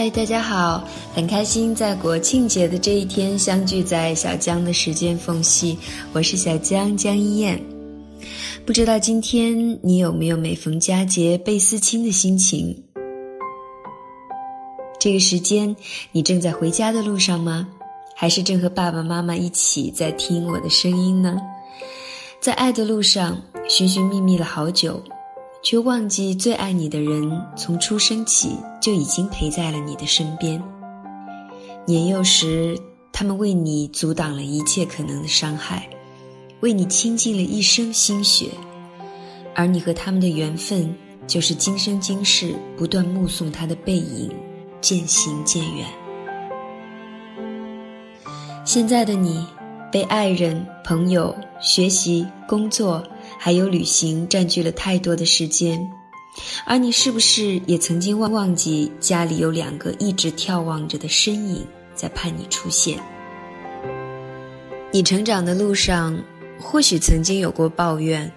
嗨，大家好！很开心在国庆节的这一天相聚在小江的时间缝隙。我是小江江一燕。不知道今天你有没有每逢佳节倍思亲的心情？这个时间你正在回家的路上吗？还是正和爸爸妈妈一起在听我的声音呢？在爱的路上寻寻觅觅了好久。却忘记最爱你的人，从出生起就已经陪在了你的身边。年幼时，他们为你阻挡了一切可能的伤害，为你倾尽了一生心血，而你和他们的缘分，就是今生今世不断目送他的背影渐行渐远。现在的你，被爱人、朋友、学习、工作。还有旅行占据了太多的时间，而你是不是也曾经忘忘记家里有两个一直眺望着的身影在盼你出现？你成长的路上，或许曾经有过抱怨，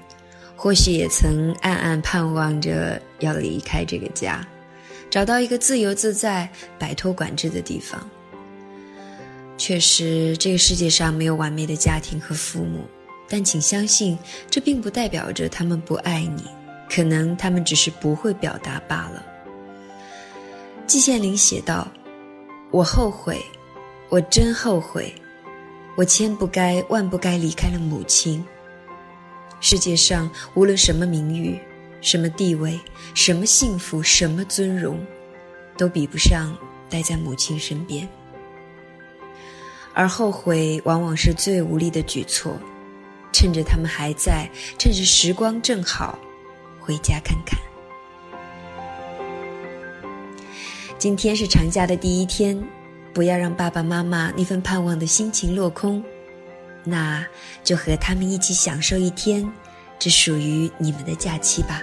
或许也曾暗暗盼望着要离开这个家，找到一个自由自在、摆脱管制的地方。确实，这个世界上没有完美的家庭和父母。但请相信，这并不代表着他们不爱你，可能他们只是不会表达罢了。季羡林写道：“我后悔，我真后悔，我千不该万不该离开了母亲。世界上无论什么名誉、什么地位、什么幸福、什么尊荣，都比不上待在母亲身边。而后悔，往往是最无力的举措。”趁着他们还在，趁着时光正好，回家看看。今天是长假的第一天，不要让爸爸妈妈那份盼望的心情落空，那就和他们一起享受一天，只属于你们的假期吧。